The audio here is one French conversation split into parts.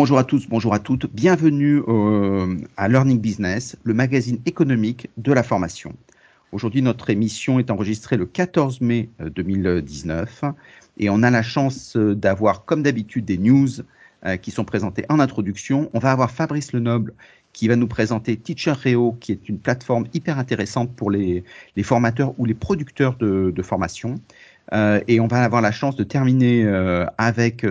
Bonjour à tous, bonjour à toutes. Bienvenue euh, à Learning Business, le magazine économique de la formation. Aujourd'hui, notre émission est enregistrée le 14 mai 2019 euh, et on a la chance euh, d'avoir, comme d'habitude, des news qui sont présentées en introduction. On va avoir Fabrice Lenoble qui va nous présenter Teacher Reo, qui est une plateforme hyper intéressante pour les, formateurs ou les producteurs de, formation. et on va avoir la chance de terminer avec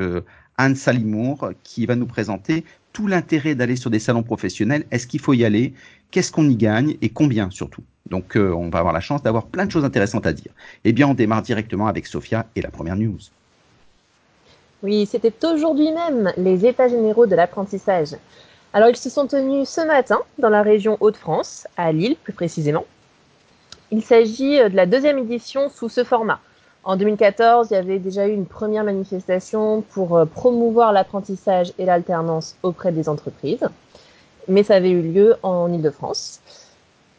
Anne Salimour qui va nous présenter tout l'intérêt d'aller sur des salons professionnels. Est-ce qu'il faut y aller? Qu'est-ce qu'on y gagne? Et combien surtout? Donc euh, on va avoir la chance d'avoir plein de choses intéressantes à dire. Eh bien on démarre directement avec Sophia et la première news. Oui, c'était aujourd'hui même les États généraux de l'apprentissage. Alors ils se sont tenus ce matin dans la région Hauts-de-France, à Lille plus précisément. Il s'agit de la deuxième édition sous ce format. En 2014, il y avait déjà eu une première manifestation pour euh, promouvoir l'apprentissage et l'alternance auprès des entreprises, mais ça avait eu lieu en Ile-de-France.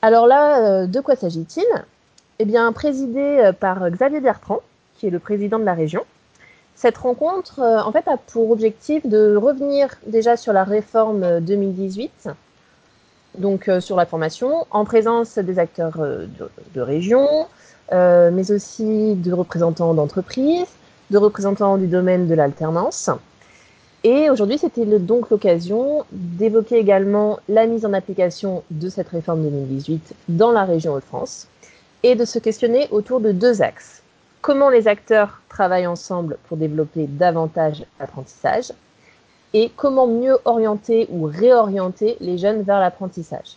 Alors là, euh, de quoi s'agit-il? Eh bien, présidé euh, par Xavier Bertrand, qui est le président de la région. Cette rencontre, en fait, a pour objectif de revenir déjà sur la réforme 2018, donc sur la formation, en présence des acteurs de région, euh, mais aussi de représentants d'entreprises, de représentants du domaine de l'alternance. Et aujourd'hui, c'était donc l'occasion d'évoquer également la mise en application de cette réforme 2018 dans la région Hauts-de-France et de se questionner autour de deux axes. Comment les acteurs travaillent ensemble pour développer davantage l'apprentissage et comment mieux orienter ou réorienter les jeunes vers l'apprentissage.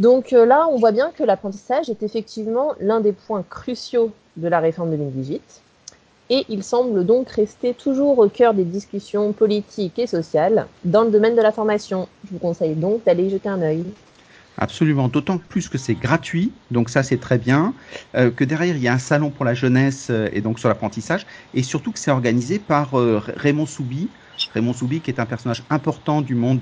Donc euh, là, on voit bien que l'apprentissage est effectivement l'un des points cruciaux de la réforme 2018 et il semble donc rester toujours au cœur des discussions politiques et sociales dans le domaine de la formation. Je vous conseille donc d'aller jeter un œil. Absolument, d'autant plus que c'est gratuit, donc ça c'est très bien, euh, que derrière il y a un salon pour la jeunesse euh, et donc sur l'apprentissage, et surtout que c'est organisé par Raymond Soubi, Raymond Soubi, qui est un personnage important du monde,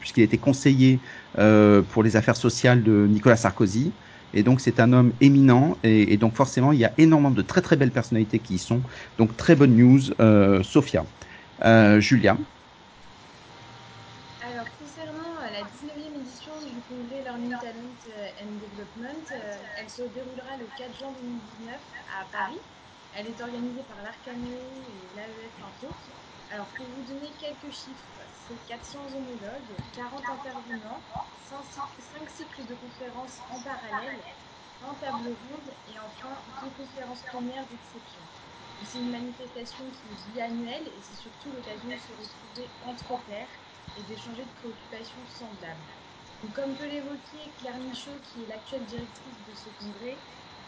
puisqu'il a été conseiller euh, pour les affaires sociales de Nicolas Sarkozy. Et donc c'est un homme éminent et, donc forcément il y a énormément de très très belles personnalités qui y sont. Donc très bonne news, euh, Sophia. Euh, Julia. Alors concernant la 19e édition du congrès Learning Talent and Development, elle se déroulera le 4 juin 2019 à Paris. Elle est organisée par l'Arcane et l'AEF Info. Alors, pour vous donner quelques chiffres, c'est 400 homologues, 40 intervenants, 5, cycles de conférences en parallèle, un table ronde et enfin deux conférences plénières d'exception. C'est une manifestation qui est biannuelle et c'est surtout l'occasion de se retrouver entre pairs et d'échanger de préoccupations semblables. comme peut l'évoquer Claire Michaud, qui est l'actuelle directrice de ce congrès,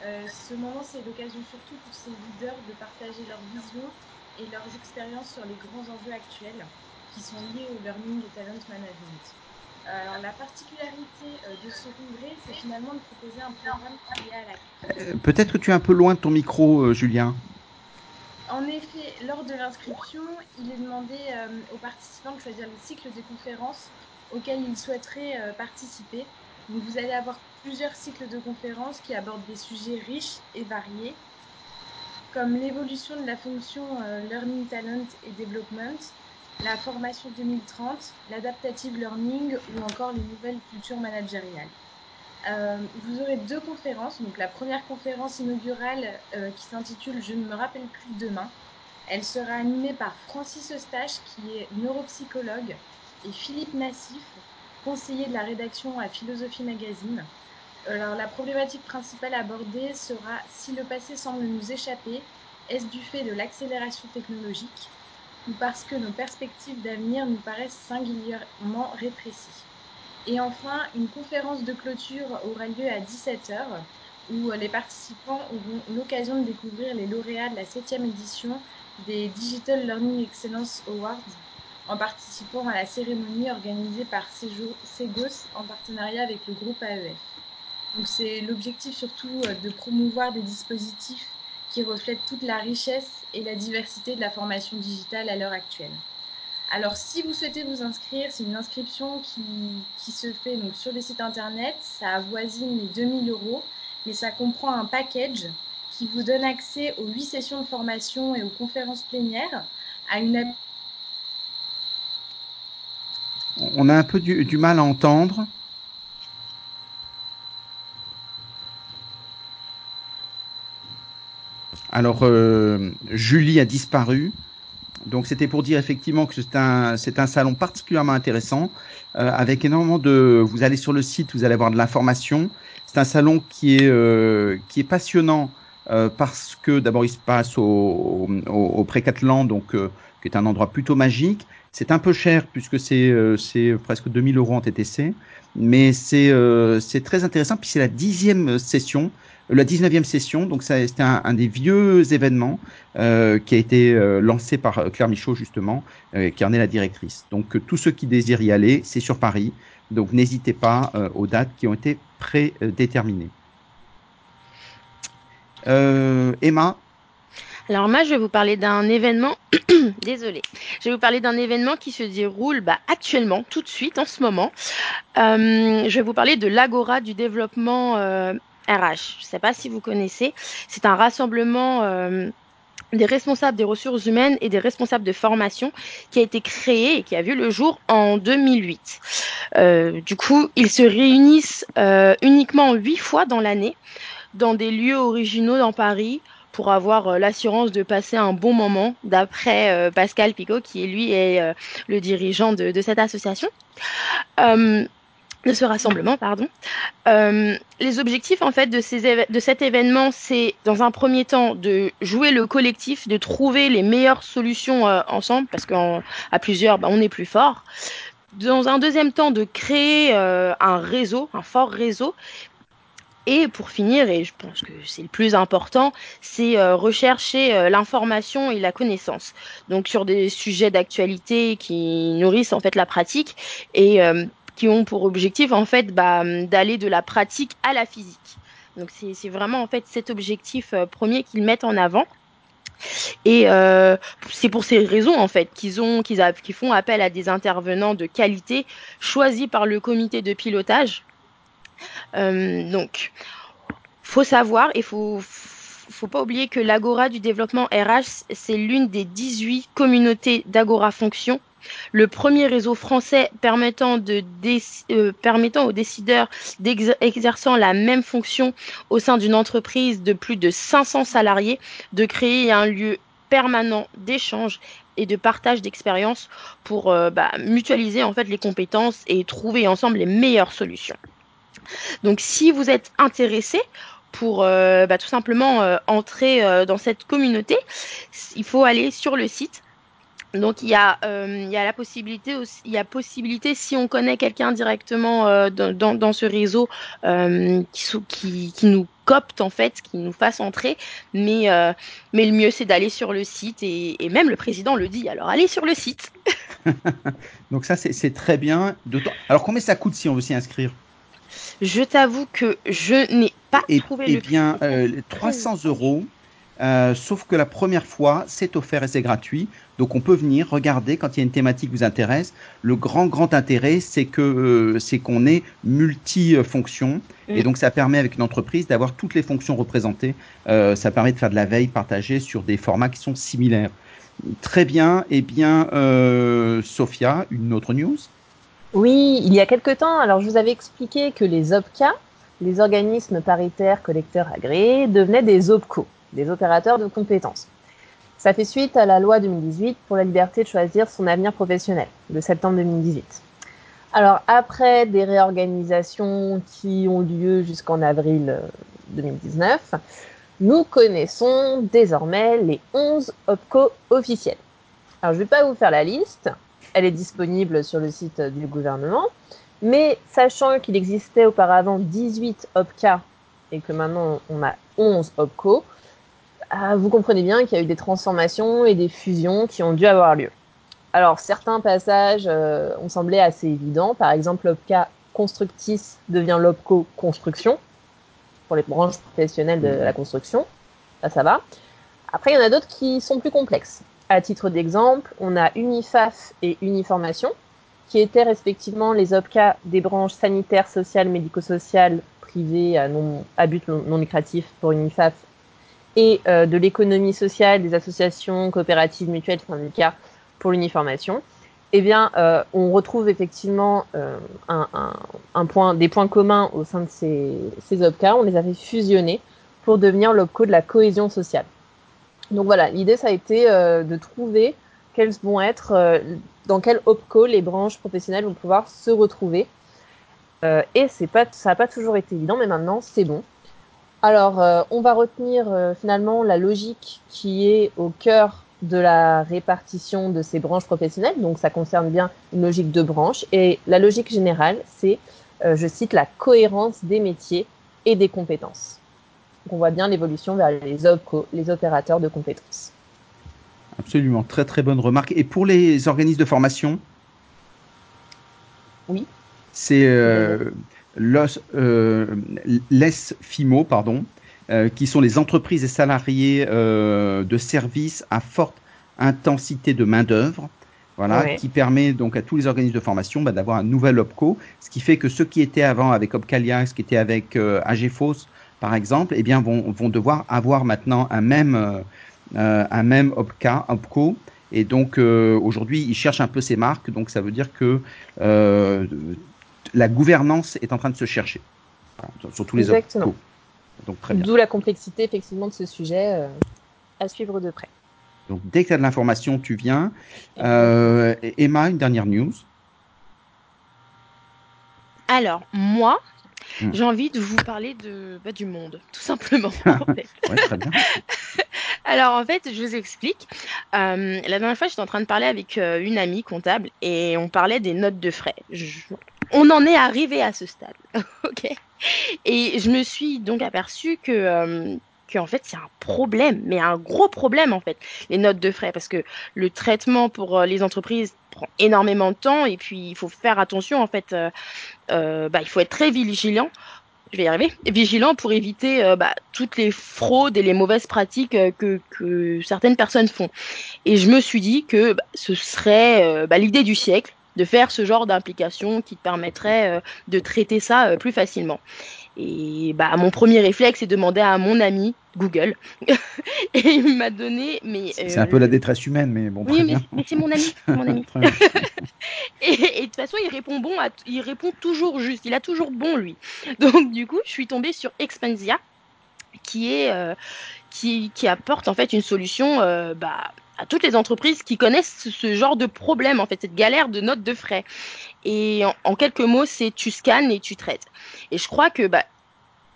euh, ce moment c'est l'occasion surtout pour ces leaders de partager leur vision et leurs expériences sur les grands enjeux actuels qui sont liés au learning et talent management. Alors, la particularité euh, de ce congrès, c'est finalement de proposer un programme qui est à la... Euh, peut-être que tu es un peu loin de ton micro, euh, Julien. En effet, lors de l'inscription, il est demandé aux participants de choisir les cycles de conférences auxquels ils souhaiteraient participer. Vous allez avoir plusieurs cycles de conférences qui abordent des sujets riches et variés, comme l'évolution de la fonction euh, Learning Talent et Development, la formation 2030, l'adaptative learning ou encore les nouvelles cultures managériales. Euh, vous aurez deux conférences. La première conférence inaugurale euh, qui s'intitule Je ne me rappelle plus demain. Elle sera animée par Francis Eustache qui est neuropsychologue et Philippe Nassif, conseiller de la rédaction à Philosophie Magazine. Alors, la problématique principale abordée sera si le passé semble nous échapper, est-ce du fait de l'accélération technologique ou parce que nos perspectives d'avenir nous paraissent singulièrement rétrécies Et enfin, une conférence de clôture aura lieu à 17h où les participants auront l'occasion de découvrir les lauréats de la 7e édition des Digital Learning Excellence Awards en participant à la cérémonie organisée par Segos en partenariat avec le groupe AEF. Donc c'est l'objectif surtout euh, de promouvoir des dispositifs qui reflètent toute la richesse et la diversité de la formation digitale à l'heure actuelle. Alors si vous souhaitez vous inscrire, c'est une inscription qui, qui, se fait donc sur les sites internet, ça avoisine les 2000 euros, mais ça comprend un package qui vous donne accès aux 8 sessions de formation et aux conférences plénières, à une on a un peu du, mal à entendre. Alors, euh, Julie a disparu. Donc, c'était pour dire effectivement que c'est un, c'est un salon particulièrement intéressant, euh, avec énormément de. Vous allez sur le site, vous allez avoir de l'information. C'est un salon qui est, euh, qui est passionnant parce que d'abord il se passe au, au, au Précatelan, donc qui est un endroit plutôt magique. C'est un peu cher puisque c'est euh, presque 2000 euros en TTC, mais euh, c'est très intéressant. Puis c'est la dixième session, la 19e session, donc c'était un, des vieux événements euh, qui a été euh, lancé par Claire Michaud justement, qui en est la directrice. Donc tous ceux qui désirent y aller, c'est sur Paris. Donc n'hésitez pas aux dates qui ont été prédéterminées. Emma, alors moi, je vais vous parler d'un événement, désolé, je vais vous parler d'un événement qui se déroule bah, actuellement, tout de suite, en ce moment. Euh, je vais vous parler de l'Agora du développement euh, RH. Je ne sais pas si vous connaissez, c'est un rassemblement euh, des responsables des ressources humaines et des responsables de formation qui a été créé et qui a vu le jour en 2008. du coup, ils se réunissent uniquement huit fois dans l'année dans des lieux originaux dans Paris, pour avoir euh, l'assurance de passer un bon moment, d'après euh, Pascal Picot, qui lui est euh, le dirigeant de, cette association. de ce rassemblement, pardon. les objectifs en fait de, ces de cet événement, c'est dans un premier temps de jouer le collectif, de trouver les meilleures solutions ensemble, parce qu'à plusieurs, bah, on est plus fort. Dans un deuxième temps, de créer un réseau, un fort réseau, et pour finir, et je pense que c'est le plus important, c'est euh, rechercher euh, l'information et la connaissance. Donc sur des sujets d'actualité qui nourrissent en fait la pratique et euh, qui ont pour objectif en fait bah, d'aller de la pratique à la physique. Donc c'est vraiment en fait cet objectif premier qu'ils mettent en avant. Et c'est pour ces raisons en fait qu'ils ont qu'ils font appel à des intervenants de qualité choisis par le comité de pilotage donc, faut savoir et faut faut pas oublier que l'Agora du développement RH, c'est l'une des 18 communautés d'Agora Fonction, le premier réseau français permettant, euh, aux décideurs d'exerçant la même fonction au sein d'une entreprise de plus de 500 salariés de créer un lieu permanent d'échange et de partage d'expériences pour euh, bah, mutualiser en fait les compétences et trouver ensemble les meilleures solutions. Donc si vous êtes intéressé pour euh, bah, tout simplement euh, entrer euh, dans cette communauté, il faut aller sur le site. Donc il y a, il y a la possibilité aussi, il y a possibilité si on connaît quelqu'un directement dans, dans, ce réseau qui, nous copte en fait, qui nous fasse entrer. Mais, mais le mieux c'est d'aller sur le site et, et, même le président le dit. Alors allez sur le site. Donc ça c'est très bien. Alors combien ça coûte si on veut s'y inscrire? Je t'avoue que je n'ai pas trouvé eh le bien, euh, 300 euros. Euh, sauf que la première fois, c'est offert et c'est gratuit. Donc on peut venir regarder quand il y a une thématique qui vous intéresse. Le grand grand intérêt, c'est que euh, c'est qu'on est multifonction et mm. donc ça permet avec une entreprise d'avoir toutes les fonctions représentées. Euh, ça permet de faire de la veille partagée sur des formats qui sont similaires. Très bien. Eh bien, Sophia, une autre news? Oui, il y a quelque temps, alors je vous avais expliqué que les OPCA, les organismes paritaires collecteurs agréés, devenaient des OPCO, des opérateurs de compétences. Ça fait suite à la loi 2018 pour la liberté de choisir son avenir professionnel, de septembre 2018. Alors après des réorganisations qui ont lieu jusqu'en avril 2019, euh, nous connaissons désormais les 11 OPCO officiels. Alors je ne vais pas vous faire la liste, elle est disponible sur le site du gouvernement. Mais sachant qu'il existait auparavant 18 OPCA et que maintenant on a 11 OPCO, ah, vous comprenez bien qu'il y a eu des transformations et des fusions qui ont dû avoir lieu. Alors certains passages euh, ont semblé assez évidents. Par exemple, l'OPCA Constructis devient l'OPCO Construction pour les branches professionnelles de la construction. Ça, ça va. Après, il y en a d'autres qui sont plus complexes. À titre d'exemple, on a Unifaf et Uniformation, qui étaient respectivement les OPCA des branches sanitaires, sociales, médico-sociales, privées à, but non lucratif pour Unifaf, et euh, de l'économie sociale, des associations, coopératives, mutuelles, syndicats pour l'uniformation. eh bien, euh, on retrouve effectivement euh, un, des points communs au sein de ces, ces. On les avait fusionnés pour devenir l'OPCO de la cohésion sociale. Donc voilà, l'idée, ça a été euh, de trouver quels vont être, euh, dans quel OPCO les branches professionnelles vont pouvoir se retrouver. Euh, et c'est pas, ça n'a pas toujours été évident, mais maintenant, c'est bon. Alors, on va retenir finalement la logique qui est au cœur de la répartition de ces branches professionnelles. Donc, ça concerne bien une logique de branche. Et la logique générale, c'est, je cite, la cohérence des métiers et des compétences. Donc, on voit bien l'évolution vers les OPCO, les opérateurs de compétences. Absolument, très très bonne remarque. Et pour les organismes de formation? Oui. C'est euh, euh, l'ESFIMO, pardon, euh, qui sont les entreprises et salariés euh, de services à forte intensité de main-d'œuvre. Voilà, ouais. qui permet donc à tous les organismes de formation bah, d'avoir un nouvel OPCO, ce qui fait que ceux qui étaient avant avec Opcalia, ce qui était avec euh, AGFOS, par exemple, eh bien, vont, vont devoir avoir maintenant un même, euh, un même OPCA, OPCO. Et donc, euh, aujourd'hui, ils cherchent un peu ces marques. Donc, ça veut dire que euh, la gouvernance est en train de se chercher. Sur tous les Exactement. OPCO. Donc, très bien. D'où la complexité, effectivement, de ce sujet euh, à suivre de près. Donc, dès que tu as de l'information, tu viens. Euh, Emma, une dernière news. Alors, moi, mmh. j'ai envie de vous parler de, bah, du monde, tout simplement. En fait. ouais, très bien. Alors, en fait, je vous explique. Euh, la dernière fois, j'étais en train de parler avec euh, une amie comptable et on parlait des notes de frais. Je... On en est arrivé à ce stade. OK? Et je me suis donc aperçue que. Euh, qu'en fait, c'est un problème, mais un gros problème, en fait, les notes de frais, parce que le traitement pour les entreprises prend énormément de temps, et puis il faut faire attention, en fait, euh, euh, bah, il faut être très vigilant, je vais y arriver, vigilant pour éviter euh, bah, toutes les fraudes et les mauvaises pratiques que, que, certaines personnes font. Et je me suis dit que bah, ce serait bah, l'idée du siècle de faire ce genre d'implication qui permettrait de traiter ça plus facilement. Et bah mon premier réflexe c'est demander à mon ami Google. Et il m'a donné mais c'est euh, un peu la détresse humaine mais bon oui mais, mais c'est mon ami mon ami. Et, et, de toute façon il répond bon à, il répond toujours juste il a toujours bon lui. Donc du coup je suis tombée sur Expensia qui est euh, qui, qui apporte en fait une solution euh, bah, à toutes les entreprises qui connaissent ce genre de problème, en fait, cette galère de notes de frais. Et en, quelques mots, c'est tu scannes et tu traites. Et je crois que bah,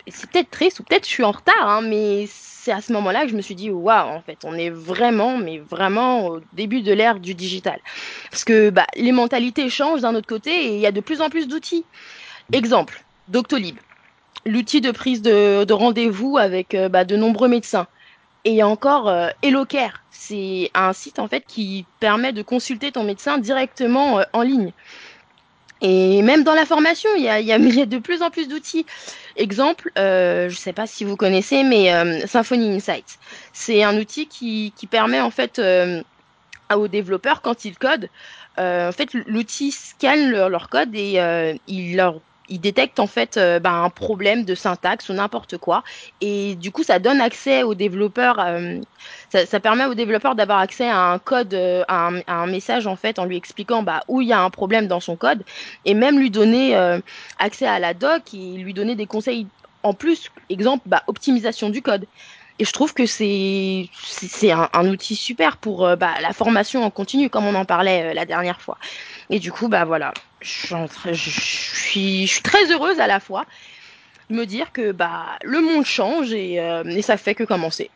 c'est peut-être triste ou peut-être je suis en retard, hein, mais c'est à ce moment-là que je me suis dit waouh, en fait, on est vraiment, mais vraiment au début de l'ère du digital. Parce que bah, les mentalités changent d'un autre côté et il y a de plus en plus d'outils. Exemple, Doctolib, l'outil de prise de, de rendez-vous avec euh, bah, de nombreux médecins. Et encore euh, HelloCare, c'est un site en fait qui permet de consulter ton médecin directement euh, en ligne. Et même dans la formation, il y a, de plus en plus d'outils. Exemple, euh, je ne sais pas si vous connaissez, mais euh, Symfony Insights. C'est un outil qui, permet en fait euh, aux développeurs, quand ils codent, en fait, l'outil scanne leur, leur, code et il leur il détecte en fait euh, bah, un problème de syntaxe ou n'importe quoi. Et du coup, ça donne accès aux développeurs, euh, ça, permet aux développeurs d'avoir accès à un code, euh, à, un, message en fait en lui expliquant bah, où il y a un problème dans son code et même lui donner accès à la doc et lui donner des conseils en plus, exemple, bah, optimisation du code. Et je trouve que c'est c'est un, un, outil super pour euh, bah, la formation en continu, comme on en parlait euh, la dernière fois. Et du coup, bah voilà, je, suis, très heureuse à la fois de me dire que bah le monde change et, euh, ça fait que commencer.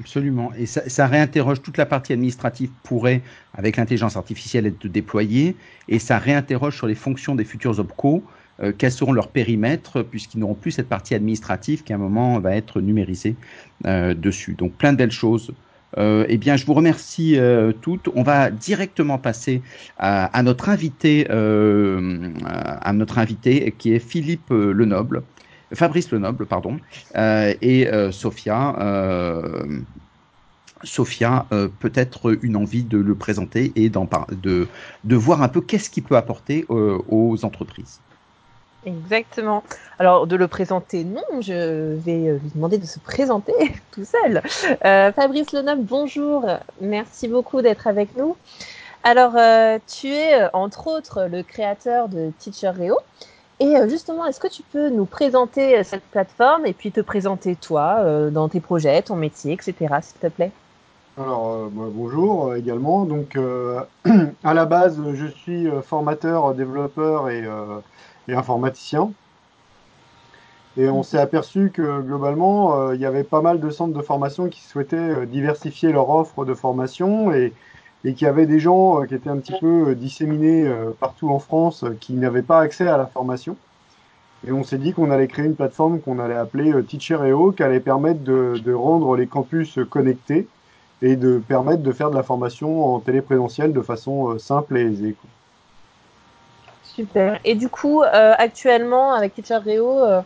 Absolument. Et ça, ça, réinterroge toute la partie administrative pourrait, avec l'intelligence artificielle, être déployée. Et ça réinterroge sur les fonctions des futurs OPCO euh, quels seront leurs périmètres, puisqu'ils n'auront plus cette partie administrative qui à un moment va être numérisée euh, dessus. Donc plein de belles choses. Euh, eh bien, je vous remercie euh, toutes. On va directement passer à, notre invité, euh, à notre invité qui est Philippe Lenoble, Fabrice Lenoble, pardon, et Sophia. Sophia, peut-être une envie de le présenter et de voir un peu qu'est-ce qu'il peut apporter aux entreprises. Exactement. Alors, de le présenter, non, je vais lui demander de se présenter tout seul. Euh, Fabrice Lenoble, bonjour. Merci beaucoup d'être avec nous. Alors, euh, tu es euh, entre autres le créateur de TeacherReo. Et euh, justement, est-ce que tu peux nous présenter cette plateforme et puis te présenter toi dans tes projets, ton métier, etc., s'il te plaît? Alors, bah, bonjour également. Donc, à la base, je suis formateur, développeur et, et informaticien. Et on s'est aperçu que globalement, il y avait pas mal de centres de formation qui souhaitaient diversifier leur offre de formation et, qu'il y avait des gens euh, qui étaient un petit peu euh, disséminés euh, partout en France qui n'avaient pas accès à la formation. Et on s'est dit qu'on allait créer une plateforme qu'on allait appeler Teacher.io qui allait permettre de, rendre les campus connectés et de permettre de faire de la formation en téléprésentiel de façon simple et aisée. Super. Et du coup, euh, actuellement, avec Teacher.io, euh,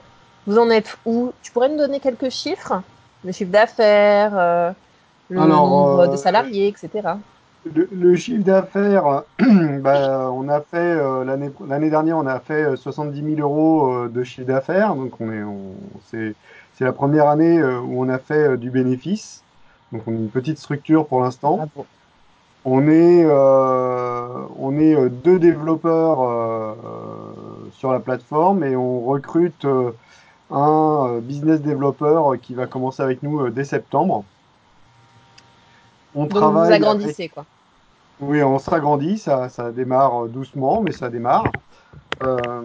vous en êtes où? Tu pourrais nous donner quelques chiffres? Le chiffre d'affaires, euh, le Alors, nombre de salariés, etc. Le, le, chiffre d'affaires, bah, on a fait l'année l'année dernière, on a fait 70 000 euros de chiffre d'affaires. Donc on est, on, c'est c'est la première année où on a fait du bénéfice. Donc on est une petite structure pour l'instant. Ah. On est on est deux développeurs sur la plateforme et on recrute un business développeur qui va commencer avec nous dès septembre. On Donc travaille vous agrandissez avec... quoi. Oui, on s'agrandit, ça, ça démarre doucement, mais ça démarre. Euh,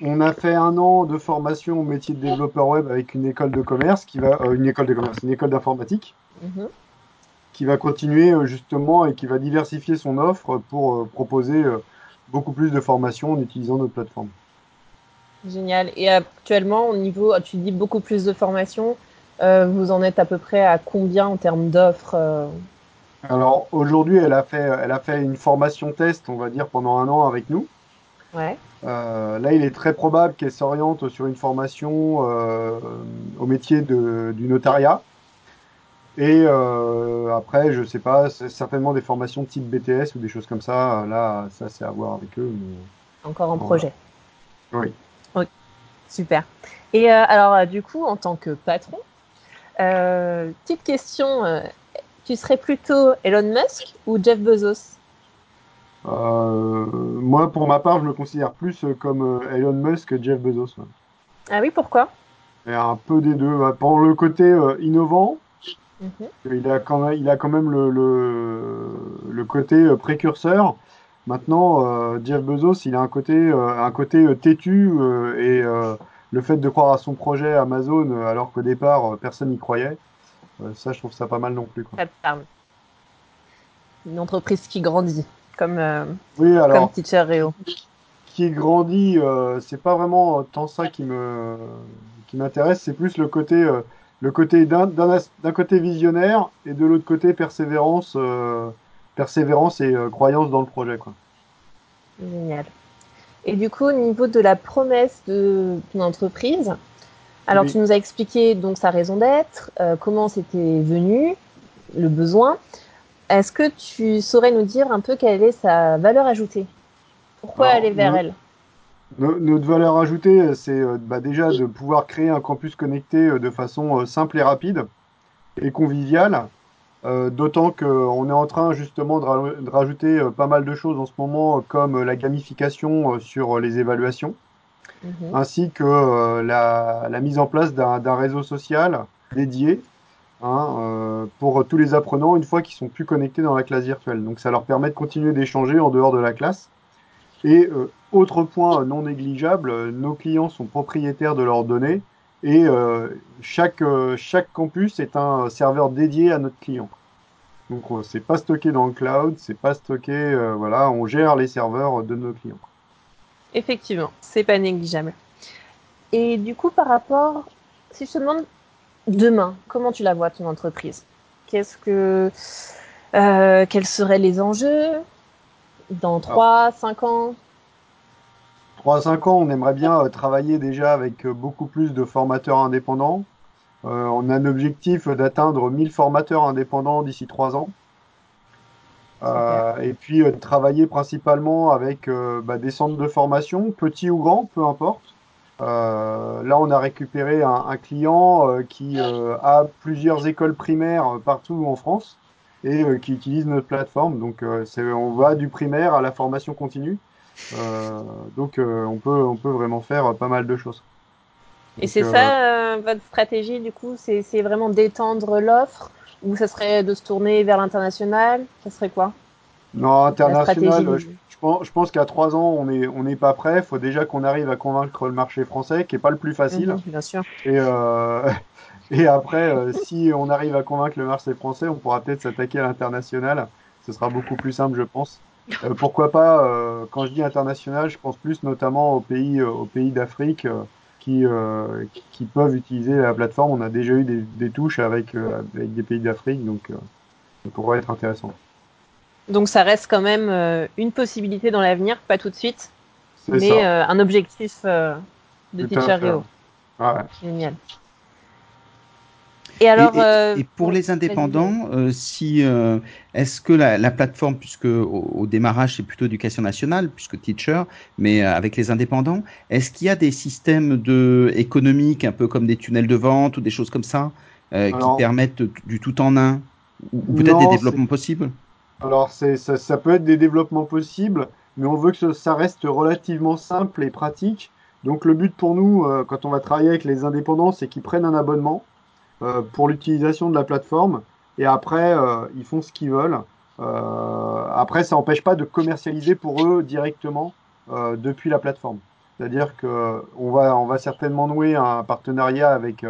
on a fait un an de formation au métier de développeur web avec une école de commerce qui va, euh, une école de commerce, une école d'informatique, mm -hmm. Qui va continuer euh, justement et qui va diversifier son offre pour euh, proposer euh, beaucoup plus de formations en utilisant notre plateforme. Génial. Et actuellement, au niveau, tu dis beaucoup plus de formations. Euh, vous en êtes à peu près à combien en termes d'offres euh? Alors aujourd'hui, elle a fait, elle a fait une formation test, on va dire, pendant un an avec nous. Ouais. Euh, là, il est très probable qu'elle s'oriente sur une formation au métier de, du notariat. Et euh, après, je sais pas, certainement des formations type BTS ou des choses comme ça. Là, ça, c'est à voir avec eux. Mais... Encore en projet. Oui. Super. Et euh, alors, du coup, en tant que patron, euh, petite question, euh, tu serais plutôt Elon Musk ou Jeff Bezos? Euh, Moi, pour ma part, je me considère plus comme Elon Musk que Jeff Bezos. Ouais. Ah oui, pourquoi? Et Un peu des deux. Pour le côté innovant, -hmm. il, a quand même, il a quand même le, le, le côté précurseur. Maintenant, Jeff Bezos, il a un côté, un côté têtu et le fait de croire à son projet Amazon euh, alors qu'au départ euh, personne n'y croyait, euh, ça je trouve ça pas mal non plus. Quoi. Ça te parle. Une entreprise qui grandit, comme, euh, oui, alors, comme Teacher Reo. Qui grandit, euh, c'est pas vraiment tant ça qui me qui m'intéresse, c'est plus le côté euh, le côté d'un d'un côté visionnaire et de l'autre côté persévérance persévérance et croyance dans le projet quoi. Génial. Et du coup, au niveau de la promesse de ton entreprise, alors Oui. tu nous as expliqué donc sa raison d'être, euh, comment c'était venu, le besoin. Est-ce que tu saurais nous dire un peu quelle est sa valeur ajoutée? Pourquoi Alors, aller vers elle? Notre valeur ajoutée, c'est euh, bah, déjà de pouvoir créer un campus connecté euh, de façon euh, simple et rapide et conviviale. Euh, D'autant qu'on est en train justement de, ra- de rajouter euh, pas mal de choses en ce moment, euh, comme euh, la gamification euh, sur euh, les évaluations, Mhm. ainsi que euh, la, la mise en place d'un d'un réseau social dédié hein, euh, pour tous les apprenants une fois qu'ils sont plus connectés dans la classe virtuelle. Donc ça leur permet de continuer d'échanger en dehors de la classe. Et euh, autre point non négligeable, euh, nos clients sont propriétaires de leurs données et euh, chaque, chaque campus est un serveur dédié à notre client. Donc c'est pas stocké dans le cloud, c'est pas stocké, voilà, on gère les serveurs de nos clients. Effectivement, c'est pas négligeable. Et du coup, par rapport, si je te demande demain, comment tu la vois ton entreprise? Qu'est-ce que, quels seraient les enjeux? Dans 3, 5 ans 3 à 5 ans, on aimerait bien euh, travailler déjà avec euh, beaucoup plus de formateurs indépendants. Euh, on a un objectif d'atteindre 1000 formateurs indépendants d'ici 3 ans. Euh, et puis euh, travailler principalement avec bah, des centres de formation, petits ou grands, peu importe. Là, on a récupéré un, un client qui a plusieurs écoles primaires partout en France et qui utilisent notre plateforme. Donc, on va du primaire à la formation continue. donc, on, peut, on peut vraiment faire pas mal de choses. Et c'est ça votre stratégie, du coup C'est vraiment d'étendre l'offre ou ça serait de se tourner vers l'international? Ça serait quoi? Non, international, je, pense, je pense qu'à trois ans, on n'est on pas prêt. Il faut déjà qu'on arrive à convaincre le marché français, qui n'est pas le plus facile. Mhm, bien sûr. Et, euh, et après, euh, si on arrive à convaincre le marché français, on pourra peut-être s'attaquer à l'international. Ce sera beaucoup plus simple, je pense. Euh, pourquoi pas, quand je dis international, je pense plus notamment aux pays, aux pays d'Afrique qui, qui, peuvent utiliser la plateforme. On a déjà eu des, des touches avec, avec des pays d'Afrique, donc ça pourrait être intéressant. Donc ça reste quand même euh, une possibilité dans l'avenir, pas tout de suite, mais euh, un objectif euh, de Teacher.io. Ouais. Génial. Et alors, et, pour les indépendants, si est-ce que la, plateforme, puisque au, démarrage c'est plutôt éducation nationale, puisque teacher, mais avec les indépendants, est-ce qu'il y a des systèmes de économiques, un peu comme des tunnels de vente ou des choses comme ça, qui permettent du tout en un, ou peut-être des développements possibles? Alors, ça, ça, peut être des développements possibles, mais on veut que ça reste relativement simple et pratique. Donc, le but pour nous, euh, quand on va travailler avec les indépendants, c'est qu'ils prennent un abonnement euh, pour l'utilisation de la plateforme. Et après, euh, ils font ce qu'ils veulent. après, ça n'empêche pas de commercialiser pour eux directement depuis la plateforme. C'est-à-dire qu'on va, on va certainement nouer un partenariat avec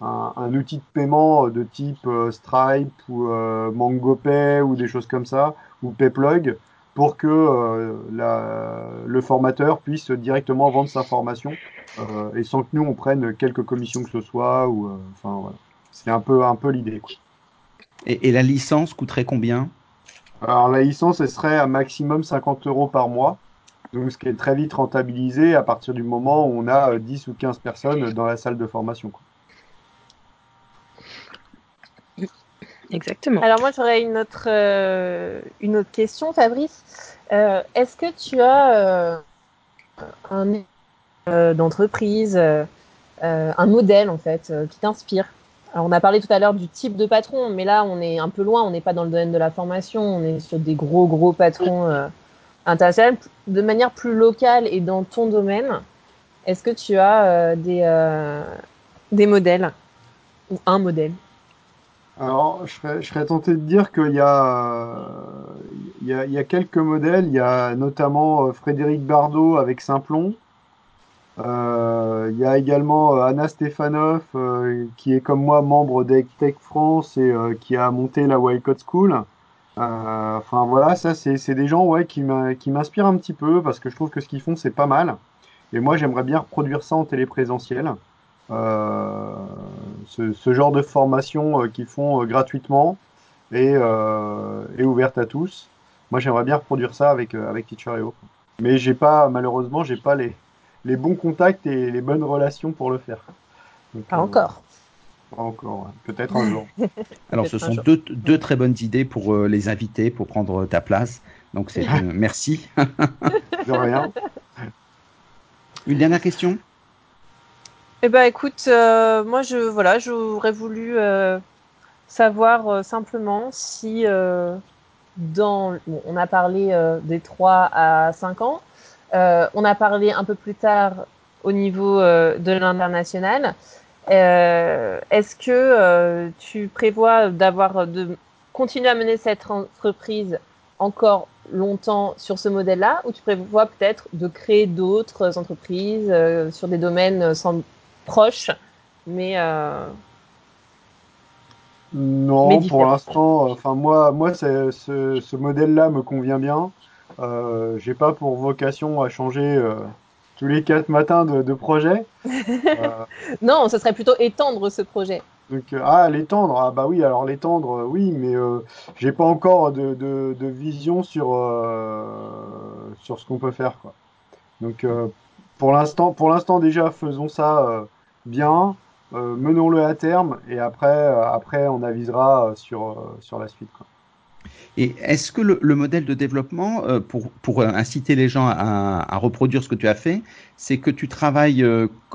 un, outil de paiement de type euh, Stripe ou euh, MangoPay ou des choses comme ça, ou Payplug, pour que euh, la, le formateur puisse directement vendre sa formation et sans que nous on prenne quelques commissions que ce soit. Ou, enfin, voilà. C'est un peu, un peu l'idée. Et, et, la licence coûterait combien? Alors la licence, elle serait à maximum 50 euros par mois. Donc, ce qui est très vite rentabilisé à partir du moment où on a 10 ou 15 personnes dans la salle de formation. Quoi. Exactement. Alors moi j'aurais une autre euh, une autre question, Fabrice. Euh, est-ce que tu as euh, un d'entreprise, un modèle en fait qui t'inspire? Alors on a parlé tout à l'heure du type de patron, mais là on est un peu loin, on n'est pas dans le domaine de la formation, on est sur des gros gros patrons internationaux, de manière plus locale et dans ton domaine. Est-ce que tu as des des modèles ou un modèle? Alors, je serais, tenté de dire qu'il y, y a, quelques modèles. Il y a notamment euh, Frédéric Bardot avec Simplon. Euh, il y a également euh, Anna Stefanov, euh, qui est comme moi membre d'Tech France et qui a monté la Wildcode School. enfin voilà, ça c'est des gens ouais, qui m'inspirent un petit peu parce que je trouve que ce qu'ils font c'est pas mal. Et moi j'aimerais bien reproduire ça en téléprésentiel. Euh, ce, genre de formation euh, qu'ils font euh, gratuitement et, et, ouverte à tous. Moi, j'aimerais bien reproduire ça avec, avec Teacher.io. Mais j'ai pas, malheureusement, j'ai pas les, les bons contacts et les bonnes relations pour le faire. pas encore. Pas encore, peut-être un jour. Alors, ce sont deux, deux, très bonnes idées pour les inviter, pour prendre ta place. Donc, c'est merci. De rien. Une dernière question? Eh ben écoute, euh, moi je voilà, j'aurais voulu euh, savoir euh, simplement si dans on a parlé des 3 à 5 ans, on a parlé un peu plus tard au niveau de l'international. Est-ce que tu prévois d'avoir de continuer à mener cette entreprise encore longtemps sur ce modèle-là, ou tu prévois peut-être de créer d'autres entreprises sur des domaines sans proche, mais. Euh, non, pour l'instant, euh, enfin moi, moi, ce, ce modèle-là me convient bien. Euh, J'ai pas pour vocation à changer euh, tous les quatre matins de, projet. non, ce serait plutôt étendre ce projet. Donc, ah, l'étendre, ah bah oui, alors l'étendre, oui, mais j'ai pas encore de, de, de, vision sur, sur ce qu'on peut faire, quoi. Donc, pour l'instant, pour l'instant déjà, faisons ça bien, euh, menons-le à terme et après, euh, après on avisera euh, sur, sur la suite. Et est-ce que le, modèle de développement, pour, pour inciter les gens à, reproduire ce que tu as fait, c'est que tu travailles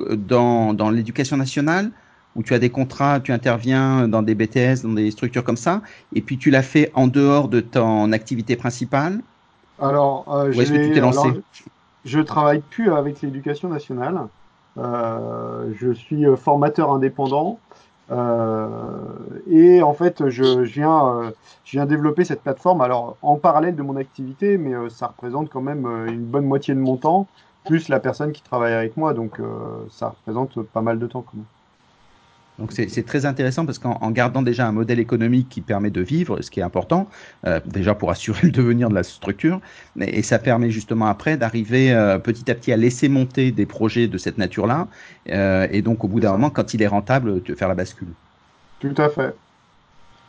dans, dans l'éducation nationale où tu as des contrats, tu interviens dans des BTS, dans des structures comme ça, et puis tu l'as fait en dehors de ton activité principale? Alors, euh, Où est-ce que tu t'es lancé? alors, je travaille plus avec l'éducation nationale. Euh, je suis euh, formateur indépendant. Euh, et en fait, je, je viens, je viens développer cette plateforme. Alors, en parallèle de mon activité, mais ça représente quand même une bonne moitié de mon temps, plus la personne qui travaille avec moi. Donc, ça représente pas mal de temps. Quand même. Donc c'est très intéressant parce qu'en en gardant déjà un modèle économique qui permet de vivre, ce qui est important, euh, déjà pour assurer le devenir de la structure, et, et ça permet justement après d'arriver euh, petit à petit à laisser monter des projets de cette nature-là, euh, et donc au bout d'un moment, quand il est rentable, de faire la bascule. Tout à fait.